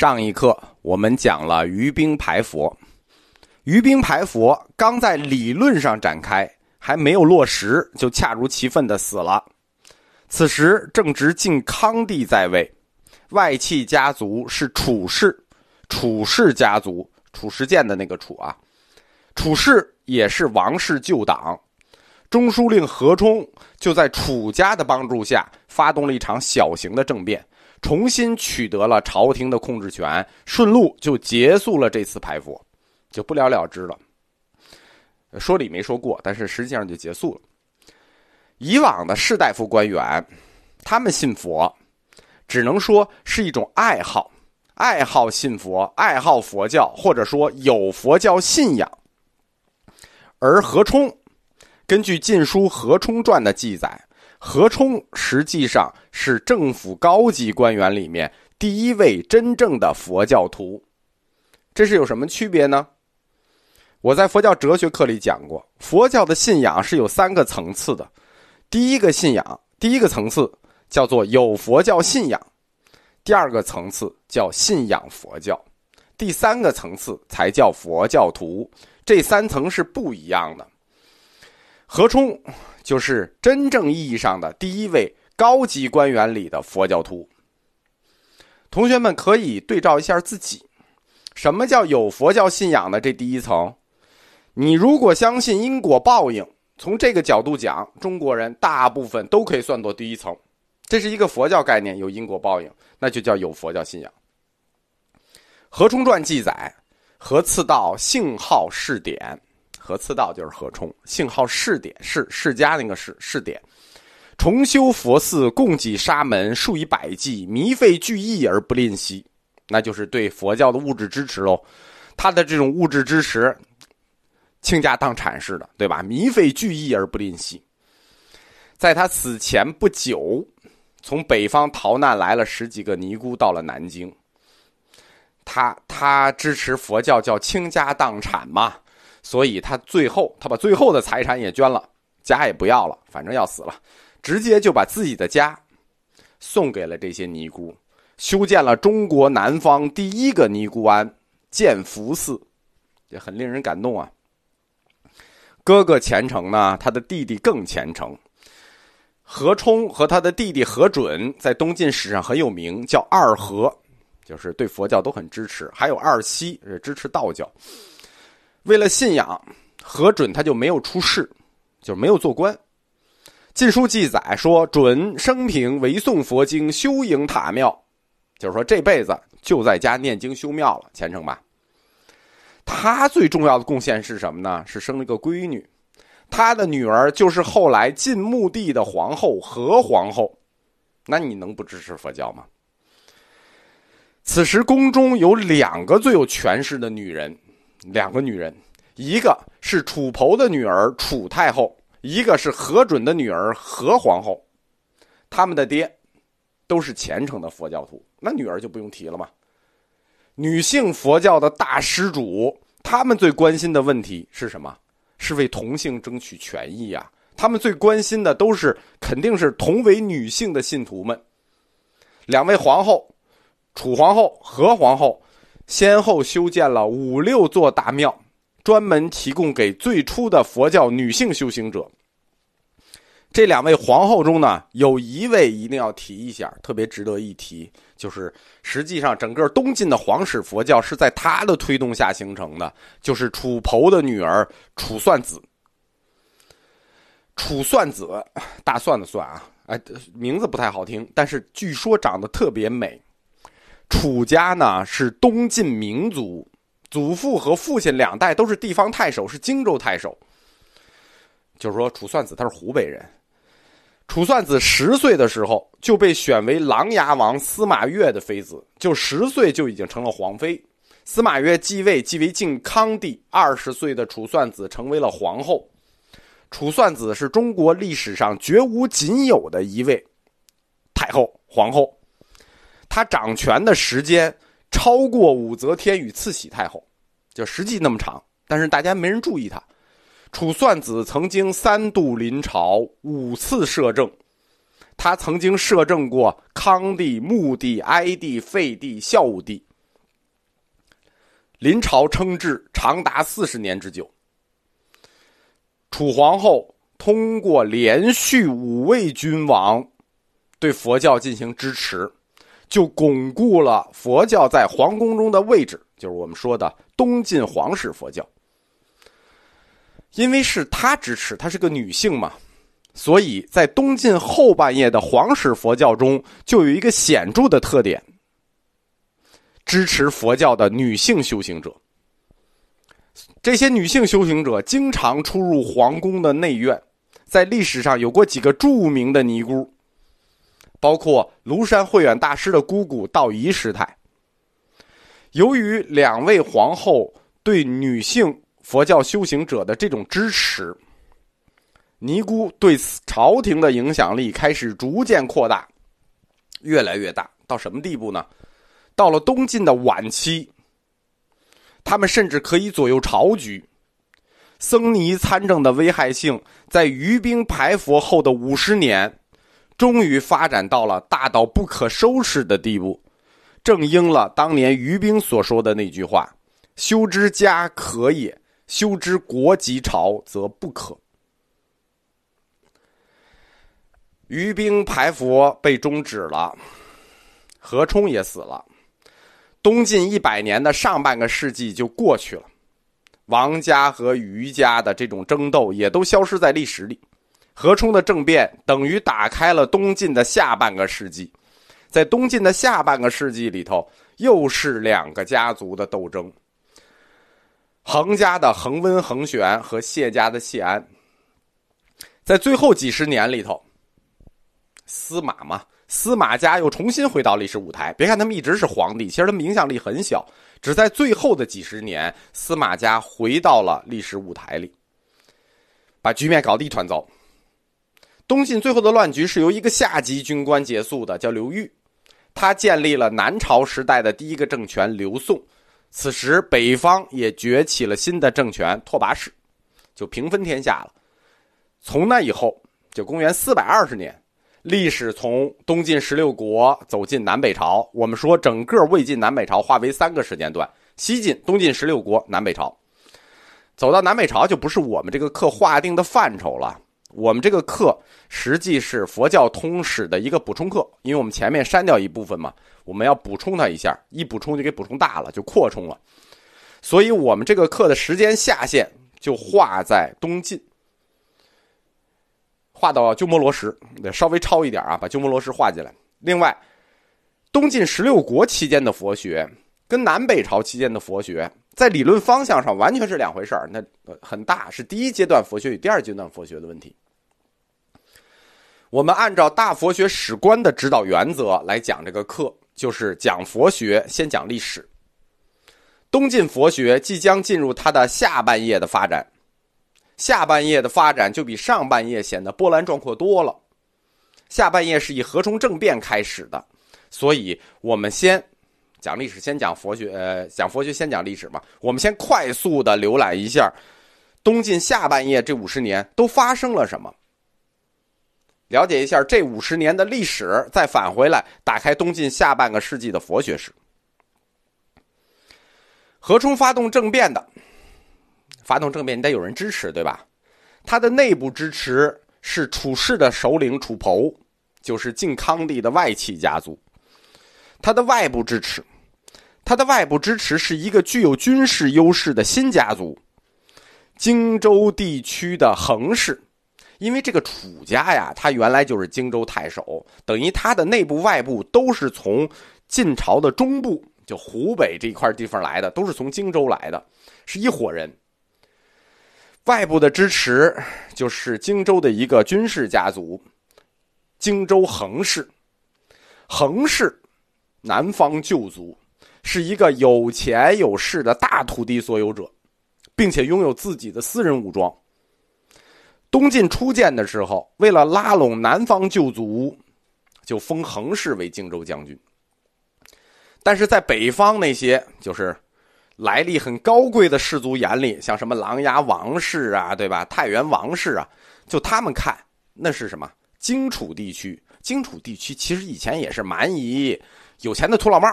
上一课我们讲了于兵排佛，于兵排佛刚在理论上展开，还没有落实，就恰如其分的死了。此时正值晋康帝在位，外戚家族是楚氏，楚氏家族，褚时健的那个楚啊，楚氏也是王室旧党。中书令何冲就在楚家的帮助下，发动了一场小型的政变。重新取得了朝廷的控制权，顺路就结束了这次排佛，就不了了之了。说理没说过，但是实际上就结束了。以往的士大夫官员，他们信佛，只能说是一种爱好，爱好信佛，爱好佛教，或者说有佛教信仰。而何冲，根据《晋书·何冲传》的记载。何冲实际上是政府高级官员里面第一位真正的佛教徒，这是有什么区别呢？我在佛教哲学课里讲过，佛教的信仰是有三个层次的。第一个信仰，第一个层次叫做有佛教信仰；第二个层次叫信仰佛教；第三个层次才叫佛教徒。这三层是不一样的。何冲。就是真正意义上的第一位高级官员里的佛教徒。同学们可以对照一下自己，什么叫有佛教信仰的这第一层？你如果相信因果报应，从这个角度讲，中国人大部分都可以算作第一层。这是一个佛教概念，有因果报应，那就叫有佛教信仰。何冲传记载，何次道姓号世典。何次道就是何冲，姓号世典，世世家那个世世典，重修佛寺，供给沙门数以百计，弥费巨亿而不吝惜，那就是对佛教的物质支持喽。他的这种物质支持，倾家荡产似的，对吧？弥费巨亿而不吝惜。在他死前不久，从北方逃难来了十几个尼姑，到了南京。他他支持佛教，叫倾家荡产嘛。所以他最后，他把最后的财产也捐了，家也不要了，反正要死了，直接就把自己的家送给了这些尼姑，修建了中国南方第一个尼姑庵建福寺，也很令人感动啊。哥哥虔诚呢，他的弟弟更虔诚。何冲和他的弟弟何准在东晋史上很有名，叫二何，就是对佛教都很支持，还有二西是支持道教。为了信仰，何准他就没有出仕，就没有做官。晋书记载说，准生平唯诵佛经，修营塔庙，就是说这辈子就在家念经修庙了，虔诚吧。他最重要的贡献是什么呢？是生了个闺女，他的女儿就是后来晋穆帝的皇后何皇后。那你能不支持佛教吗？此时宫中有两个最有权势的女人。两个女人，一个是楚侯的女儿楚太后，一个是何准的女儿何皇后。他们的爹都是虔诚的佛教徒，那女儿就不用提了嘛。女性佛教的大施主，他们最关心的问题是什么？是为同性争取权益呀。他们最关心的都是，肯定是同为女性的信徒们。两位皇后，楚皇后、何皇后。先后修建了五六座大庙，专门提供给最初的佛教女性修行者。这两位皇后中呢，有一位一定要提一下，特别值得一提，就是实际上整个东晋的皇室佛教是在她的推动下形成的，就是楚侯的女儿楚算子。楚算子，大蒜的蒜啊，哎，名字不太好听，但是据说长得特别美。楚家呢是东晋名族，祖父和父亲两代都是地方太守，是荆州太守。就是说，楚算子他是湖北人。楚算子十岁的时候就被选为琅琊王司马越的妃子，就十岁就已经成了皇妃。司马越继位，即为晋康帝，二十岁的楚算子成为了皇后。楚算子是中国历史上绝无仅有的一位太后、皇后。他掌权的时间超过武则天与慈禧太后，就实际那么长，但是大家没人注意他。楚算子曾经三度临朝，五次摄政，他曾经摄政过康帝、穆帝、哀帝、废帝、孝武帝，临朝称制长达四十年之久。楚皇后通过连续五位君王对佛教进行支持，就巩固了佛教在皇宫中的位置，就是我们说的东晋皇室佛教。因为是她支持，她是个女性嘛，所以在东晋后半叶的皇室佛教中，就有一个显著的特点：支持佛教的女性修行者。这些女性修行者经常出入皇宫的内院，在历史上有过几个著名的尼姑，包括庐山慧远大师的姑姑道仪师太。由于两位皇后对女性佛教修行者的这种支持，尼姑对朝廷的影响力开始逐渐扩大，越来越大。到什么地步呢？到了东晋的晚期。他们甚至可以左右朝局，僧尼参政的危害性，在于兵排佛后的五十年，终于发展到了大到不可收拾的地步，正应了当年于兵所说的那句话：“修之家可也，修之国及朝则不可。”于兵排佛被终止了，何冲也死了。东晋一百年的上半个世纪就过去了，王家和于家的这种争斗也都消失在历史里。何冲的政变等于打开了东晋的下半个世纪，在东晋的下半个世纪里头，又是两个家族的斗争：恒家的恒温、恒玄和谢家的谢安。在最后几十年里头，司马嘛。司马家又重新回到历史舞台。别看他们一直是皇帝，其实他们影响力很小。只在最后的几十年，司马家回到了历史舞台里，把局面搞得一团糟。东晋最后的乱局是由一个下级军官结束的，叫刘裕。他建立了南朝时代的第一个政权刘宋。此时北方也崛起了新的政权拓跋氏，就平分天下了。从那以后，就公元四百二十年。历史从东晋十六国走进南北朝，我们说整个魏晋南北朝划为三个时间段：西晋、东晋十六国、南北朝。走到南北朝就不是我们这个课划定的范畴了。我们这个课实际是佛教通史的一个补充课，因为我们前面删掉一部分嘛，我们要补充它一下，一补充就给补充大了，就扩充了。所以我们这个课的时间下限就画在东晋。画到鸠摩罗什，得稍微超一点啊，把鸠摩罗什画进来。另外，东晋十六国期间的佛学跟南北朝期间的佛学在理论方向上完全是两回事儿，那很大是第一阶段佛学与第二阶段佛学的问题。我们按照大佛学史观的指导原则来讲这个课，就是讲佛学先讲历史。东晋佛学即将进入它的下半叶的发展。下半叶的发展就比上半叶显得波澜壮阔多了。下半叶是以何冲政变开始的，所以我们先讲历史，先讲佛学。呃，讲佛学先讲历史嘛。我们先快速的浏览一下东晋下半叶这五十年都发生了什么，了解一下这五十年的历史，再返回来打开东晋下半个世纪的佛学史。何冲发动政变的。发动政变，你得有人支持，对吧？他的内部支持是楚氏的首领楚侯，就是晋康帝的外戚家族。他的外部支持，他的外部支持是一个具有军事优势的新家族——荆州地区的恒氏。因为这个楚家呀，他原来就是荆州太守，等于他的内部、外部都是从晋朝的中部，就湖北这一块地方来的，都是从荆州来的，是一伙人。外部的支持就是荆州的一个军事家族，荆州恒氏。恒氏，南方旧族，是一个有钱有势的大土地所有者，并且拥有自己的私人武装。东晋初建的时候，为了拉拢南方旧族，就封恒氏为荆州将军。但是在北方那些就是。来历很高贵的氏族眼里，像什么琅琊王氏啊，对吧？太原王氏啊，就他们看那是什么？荆楚地区，荆楚地区其实以前也是蛮夷有钱的土老帽，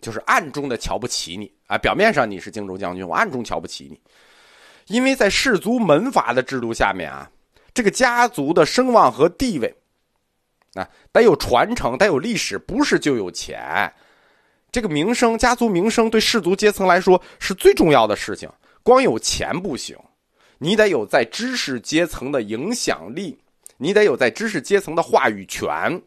就是暗中的瞧不起你啊。表面上你是荆州将军，我暗中瞧不起你，因为在氏族门阀的制度下面啊，这个家族的声望和地位啊，得有传承，得有历史，不是就有钱。这个名声，家族名声对氏族阶层来说是最重要的事情。光有钱不行，你得有在知识阶层的影响力，你得有在知识阶层的话语权。